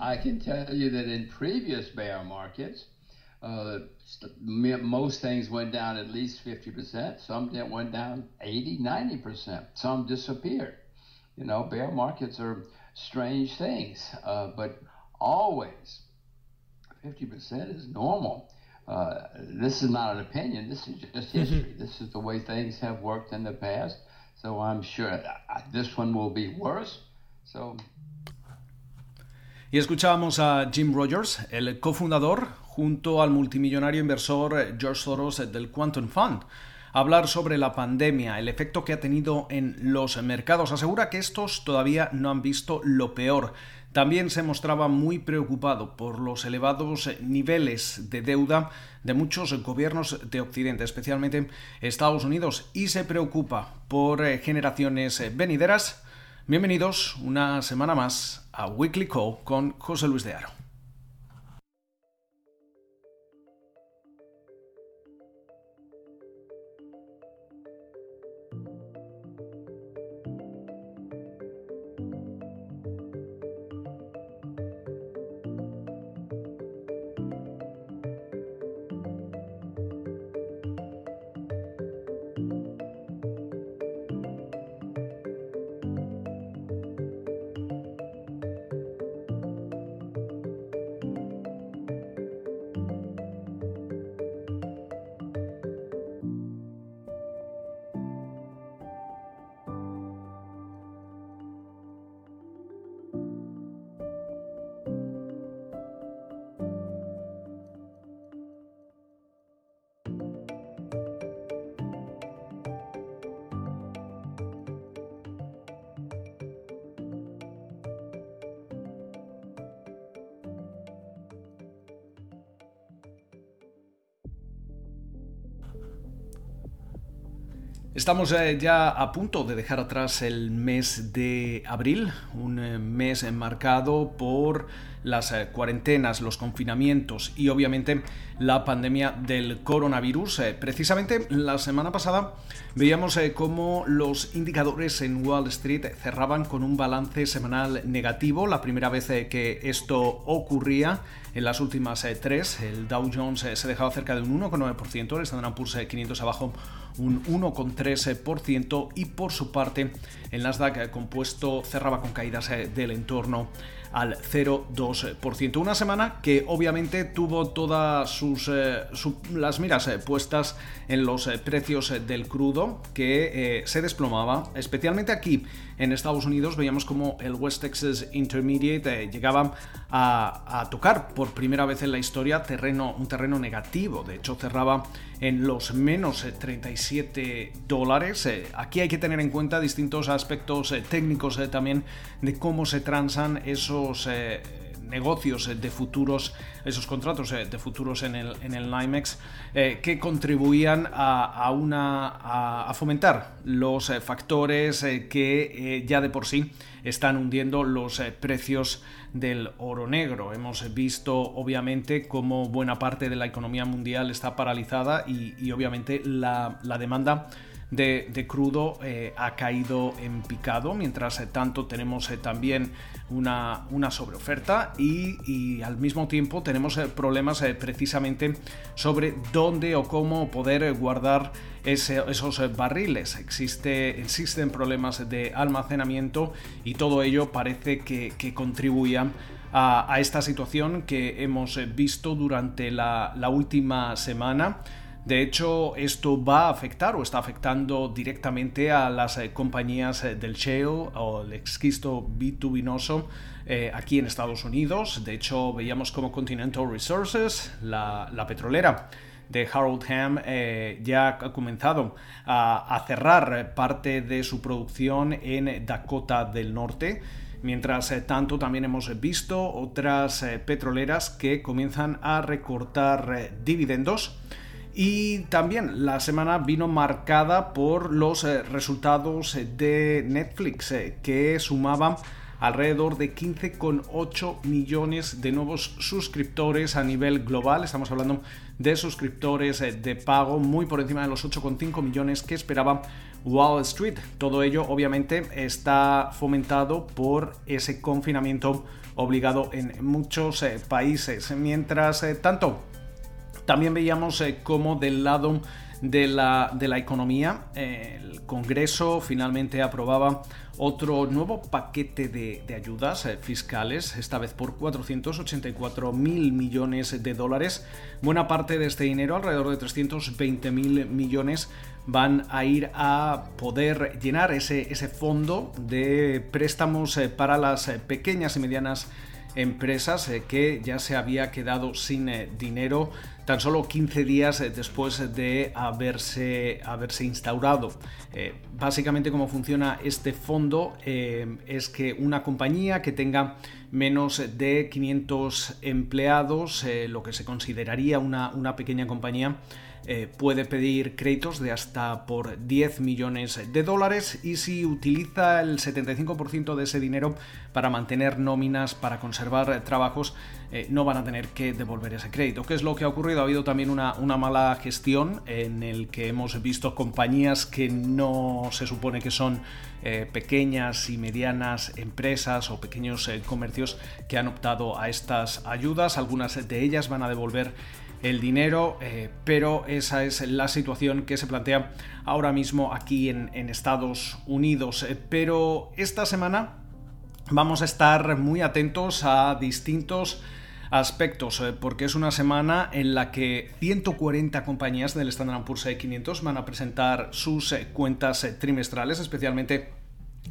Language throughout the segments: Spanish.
I can tell you that in previous bear markets, uh, most things went down at least 50%. Some went down 80, 90%. Some disappeared. You know, bear markets are strange things, uh, but always 50% is normal. Uh, this is not an opinion. This is just mm-hmm. history. this is the way things have worked in the past. So I'm sure this one will be worse. So Y escuchábamos a Jim Rogers, el cofundador, junto al multimillonario inversor George Soros del Quantum Fund, hablar sobre la pandemia, el efecto que ha tenido en los mercados. Asegura que estos todavía no han visto lo peor. También se mostraba muy preocupado por los elevados niveles de deuda de muchos gobiernos de Occidente, especialmente Estados Unidos, y se preocupa por eh, generaciones venideras. Bienvenidos una semana más a Weekly Call con José Luis de Aro. Estamos eh, ya a punto de dejar atrás el mes de abril, un eh, mes marcado por las eh, cuarentenas, los confinamientos y obviamente la pandemia del coronavirus. Precisamente la semana pasada veíamos cómo los indicadores en Wall Street cerraban con un balance semanal negativo, la primera vez que esto ocurría en las últimas tres. El Dow Jones se dejaba cerca de un 1,9%, el Standard Poor's 500 abajo un 1,13% y por su parte el Nasdaq compuesto cerraba con caídas eh, del entorno al 0,2%. Una semana que obviamente tuvo todas sus eh, las miras eh, puestas en los precios del crudo que se desplomaba, especialmente aquí en Estados Unidos veíamos como el West Texas Intermediate llegaba a, tocar por primera vez en la historia terreno, un terreno negativo. De hecho, cerraba en los menos 37 eh, dólares. Eh, aquí hay que tener en cuenta distintos aspectos eh, técnicos también de cómo se transan esos negocios de futuros, esos contratos de futuros en el, en el NYMEX, que contribuían a, una, a, fomentar los factores que ya de por sí están hundiendo los precios del oro negro. Hemos visto obviamente cómo buena parte de la economía mundial está paralizada y, obviamente la, demanda de, crudo eh, ha caído en picado, mientras eh, tanto tenemos eh, también una, una sobreoferta y, al mismo tiempo tenemos problemas precisamente sobre dónde o cómo poder guardar esos barriles. Existe, existen problemas de almacenamiento y todo ello parece que, que contribuya a, esta situación que hemos visto durante la, última semana. De hecho, esto va a afectar o está afectando directamente a las eh, compañías eh, del shale o el exquisto bitubinoso eh, aquí en Estados Unidos. De hecho, veíamos como Continental Resources, la, petrolera, de Harold Ham eh, ya ha comenzado a, cerrar parte de su producción en Dakota del Norte. Mientras tanto, también hemos visto otras petroleras que comienzan a recortar dividendos. Y también la semana vino marcada por los resultados de Netflix, que sumaban alrededor de 15,8 millones de nuevos suscriptores a nivel global. Estamos hablando de suscriptores eh, de pago muy por encima de los 8,5 millones que esperaba Wall Street. Todo ello obviamente está fomentado por ese confinamiento obligado en muchos eh, países. Mientras eh, tanto, también veíamos cómo del lado de la, de la economía, el Congreso finalmente aprobaba otro nuevo paquete de, ayudas eh, fiscales, esta vez por 484 mil millones de dólares. Buena parte de este dinero, alrededor de 320 mil millones, van a ir a poder llenar ese, ese fondo de préstamos eh, para las eh, pequeñas y medianas empresas que ya se había quedado sin dinero tan solo 15 días eh, después de haberse, haberse instaurado. Eh, básicamente cómo funciona este fondo eh, es que una compañía que tenga menos de 500 empleados, lo que se consideraría una, una pequeña compañía, eh, puede pedir créditos de hasta por 10 millones de dólares y si utiliza el 75% de ese dinero para mantener nóminas, para conservar trabajos, eh, no van a tener que devolver ese crédito. ¿Qué es lo que ha ocurrido? Ha habido también una, mala gestión en el que hemos visto compañías que no se supone que son eh, pequeñas y medianas empresas o pequeños comercios que han optado a estas ayudas. Algunas de ellas van a devolver el dinero, eh, pero esa es la situación que se plantea ahora mismo aquí en, Estados Unidos. Eh, pero esta semana vamos a estar muy atentos a distintos aspectos, eh, porque es una semana en la que 140 compañías del Standard Poor's 500 van a presentar sus cuentas trimestrales, especialmente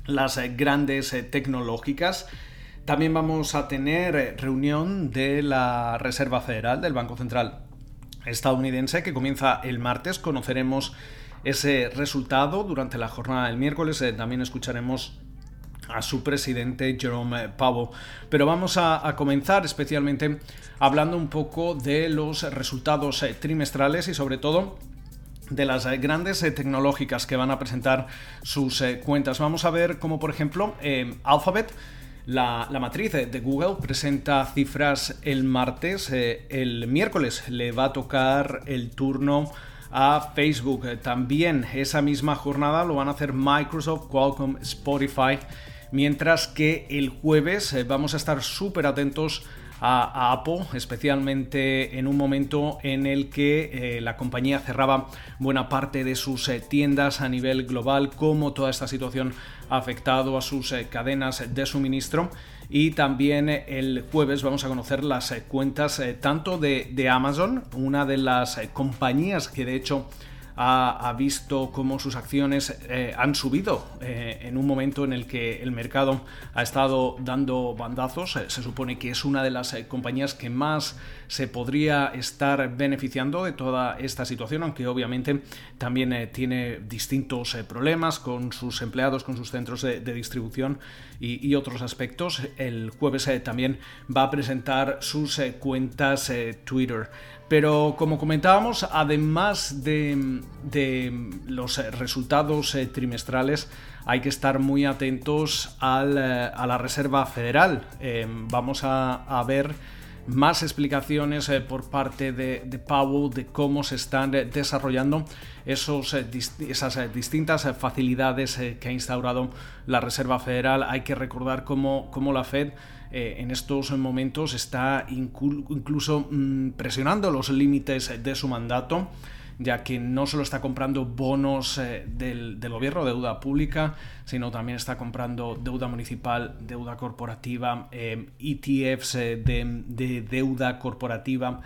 las grandes tecnológicas. También vamos a tener eh, reunión de la Reserva Federal del Banco Central estadounidense que comienza el martes. Conoceremos ese resultado durante la jornada del miércoles. Eh, también escucharemos a su presidente Jerome Powell. Pero vamos a, comenzar especialmente hablando un poco de los resultados eh, trimestrales y sobre todo de las grandes tecnológicas que van a presentar sus cuentas. Vamos a ver como por ejemplo Alphabet la, matriz de Google presenta cifras el martes. Eh, el miércoles le va a tocar el turno a Facebook. También esa misma jornada lo van a hacer Microsoft, Qualcomm, Spotify. Mientras que el jueves eh, vamos a estar súper atentos a, Apple, especialmente en un momento en el que eh, la compañía cerraba buena parte de sus eh, tiendas a nivel global, cómo toda esta situación ha afectado a sus eh, cadenas de suministro. Y también el jueves vamos a conocer las cuentas tanto de Amazon, una de las compañías que de hecho ha, visto cómo sus acciones eh, han subido eh, en un momento en el que el mercado ha estado dando bandazos. Eh, se supone que es una de las compañías que más se podría estar beneficiando de toda esta situación, aunque obviamente también tiene distintos problemas con sus empleados, con sus centros de, distribución y, otros aspectos. El jueves también va a presentar sus cuentas Twitter. Pero como comentábamos, además de, los resultados eh, trimestrales, hay que estar muy atentos eh, a la Reserva Federal. Eh, vamos a, ver más explicaciones por parte de, de, Powell de cómo se están desarrollando esos, esas distintas facilidades que ha instaurado la Reserva Federal. Hay que recordar cómo, cómo la Fed eh, en estos momentos está incluso mm, presionando los límites de su mandato ya que no solo está comprando bonos eh, del, gobierno, deuda pública, sino también está comprando deuda municipal, deuda corporativa, ETFs eh, e de, deuda corporativa.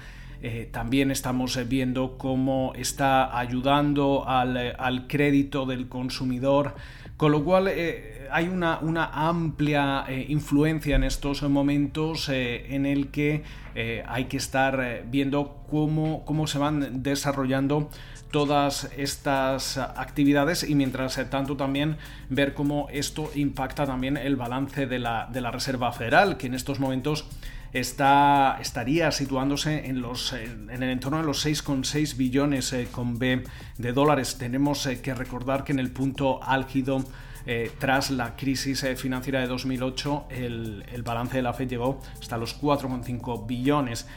también estamos viendo cómo está ayudando al, al, crédito del consumidor, con lo cual hay una, amplia eh, influencia en estos momentos eh, en el que eh, hay que estar viendo cómo, cómo se van desarrollando todas estas actividades y mientras tanto también ver cómo esto impacta también el balance de la, Reserva Federal, que en estos momentos está, estaría situándose en, el entorno de los 6,6 billones con B de dólares. Tenemos que recordar que en el punto álgido tras la crisis financiera de 2008, el, el, balance de la Fed llegó hasta los 4,5 billones.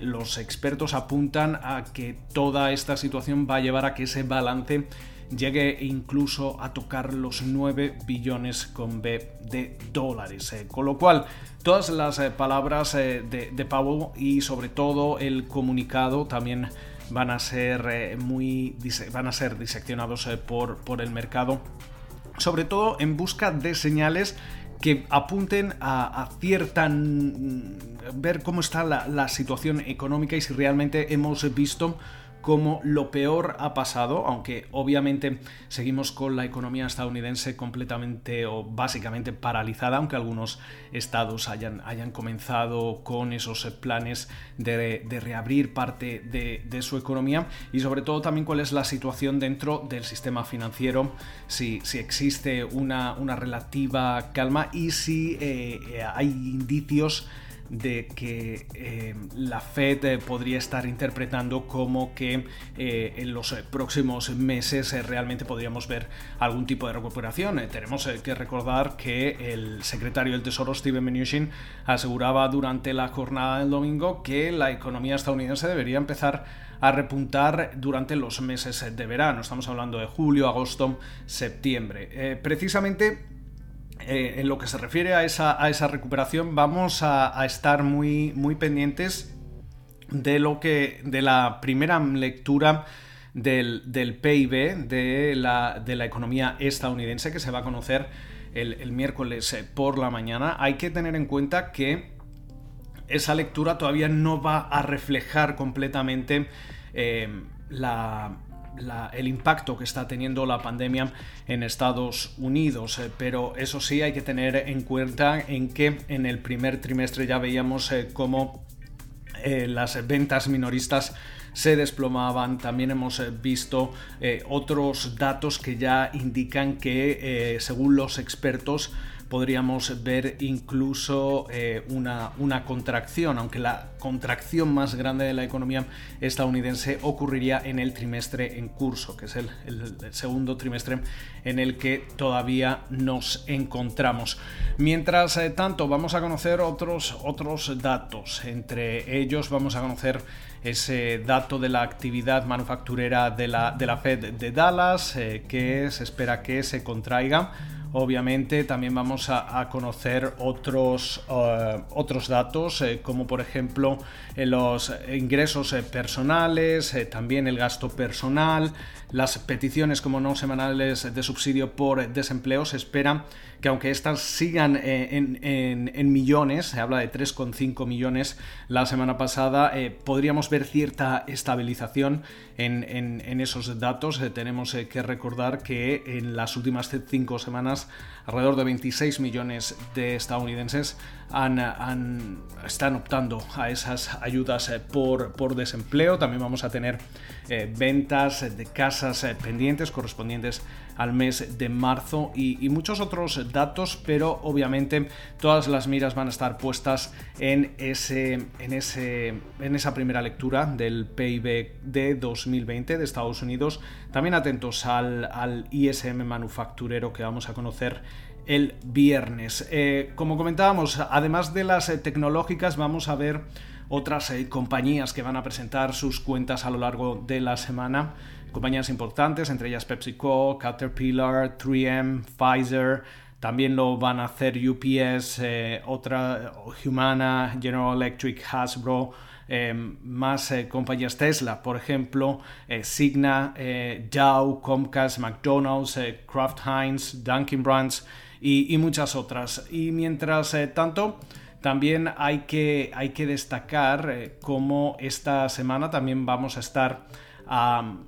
los expertos apuntan a que toda esta situación va a llevar a que ese balance llegue incluso a tocar los 9 billones con B de dólares. Eh, con lo cual, todas las eh, palabras eh, de, de, Powell y sobre todo el comunicado también van a ser muy van a ser diseccionados por, por el mercado sobre todo en busca de señales que apunten a, cierta ver cómo está la, la, situación económica y si realmente hemos visto como lo peor ha pasado, aunque obviamente seguimos con la economía estadounidense completamente o básicamente paralizada, aunque algunos estados hayan, hayan comenzado con esos planes de, reabrir parte de, su economía. Y sobre todo también cuál es la situación dentro del sistema financiero, si, si existe una, una, relativa calma y si eh, hay indicios de que eh, la Fed eh, podría estar interpretando como que eh, en los próximos meses realmente podríamos ver algún tipo de recuperación. tenemos que recordar que el secretario del Tesoro Steven Mnuchin aseguraba durante la jornada del domingo que la economía estadounidense debería empezar a repuntar durante los meses de verano. Estamos hablando de julio, agosto, septiembre. precisamente eh, en lo que se refiere a esa, recuperación, vamos a, estar muy, muy pendientes de lo que. de la primera lectura del, PIB de la, de la, economía estadounidense que se va a conocer el, miércoles eh, por la mañana. Hay que tener en cuenta que esa lectura todavía no va a reflejar completamente eh, la, el impacto que está teniendo la pandemia en Estados Unidos. Eh, pero eso sí hay que tener en cuenta en que en el primer trimestre ya veíamos eh, cómo eh, las ventas minoristas se desplomaban. También hemos visto otros datos que ya indican que, según los expertos, podríamos ver incluso eh, una, una, contracción, aunque la contracción más grande de la economía estadounidense ocurriría en el trimestre en curso, que es el, segundo trimestre en el que todavía nos encontramos. Mientras eh, tanto, vamos a conocer otros, otros datos. Entre ellos vamos a conocer ese dato de la actividad manufacturera de la, de la Fed de Dallas, eh, que se espera que se contraiga Obviamente también vamos a, conocer otros, eh, otros datos, eh, como por ejemplo eh, los ingresos personales, también el gasto personal, las peticiones como no semanales de subsidio por desempleo. Se espera que aunque estas sigan en, millones, se habla de 3,5 millones la semana pasada, podríamos ver cierta estabilización en, esos datos. tenemos que recordar que en las últimas cinco semanas alrededor de 26 millones de estadounidenses están optando a esas ayudas eh, por, por desempleo. También vamos a tener eh, ventas de casas eh, pendientes correspondientes al mes de marzo y, muchos otros datos, pero obviamente todas las miras van a estar puestas en, ese, en, ese, en esa primera lectura del PIB de 2020 de Estados Unidos. También atentos al, al ISM manufacturero que vamos a conocer el viernes. Eh, como comentábamos, además de las eh, tecnológicas, vamos a ver otras eh, compañías que van a presentar sus cuentas a lo largo de la semana. Compañías importantes, entre ellas PepsiCo, Caterpillar, 3M, Pfizer. También lo van a hacer UPS, otra Humana, General Electric, Hasbro. más compañías Tesla, por ejemplo, Signa, Dow, Comcast, McDonald's, Kraft Heinz, Dunkin' Brands y, muchas otras. Y mientras eh, tanto, también hay que, hay que destacar eh, cómo esta semana también vamos a estar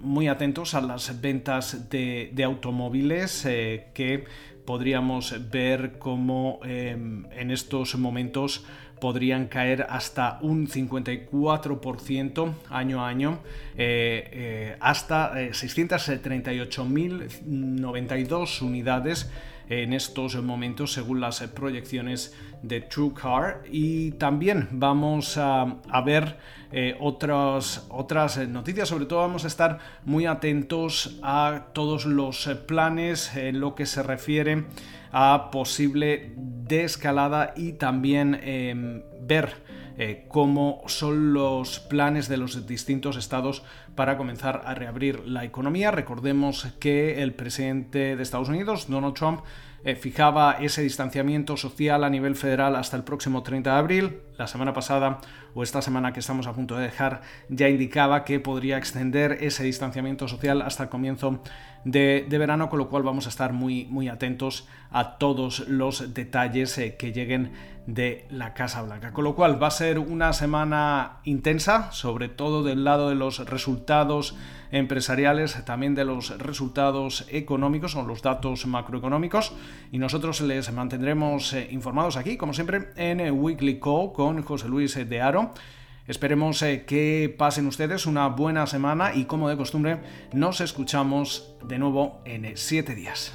muy atentos a las ventas de, automóviles eh, que podríamos ver cómo em, en estos momentos podrían caer hasta un 54% año a año, hasta 638.092 unidades en estos momentos según las proyecciones de TrueCar y también vamos a, ver eh, otras, otras noticias, sobre todo vamos a estar muy atentos a todos los planes en lo que se refiere a posible descalada y también em, ver eh, cómo son los planes de los distintos estados para comenzar a reabrir la economía. Recordemos que el presidente de Estados Unidos, Donald Trump, eh, fijaba ese distanciamiento social a nivel federal hasta el próximo 30 de abril. La semana pasada o esta semana que estamos a punto de dejar ya indicaba que podría extender ese distanciamiento social hasta el comienzo de, verano, con lo cual vamos a estar muy, muy atentos a todos los detalles eh, que lleguen de la Casa Blanca. Con lo cual va a ser una semana intensa, sobre todo del lado de los resultados empresariales, también de los resultados económicos o los datos macroeconómicos. Y nosotros les mantendremos eh, informados aquí, como siempre, en eh, Weekly Call con José Luis de Aro. Esperemos eh, que pasen ustedes una buena semana y como de costumbre nos escuchamos de nuevo en siete días.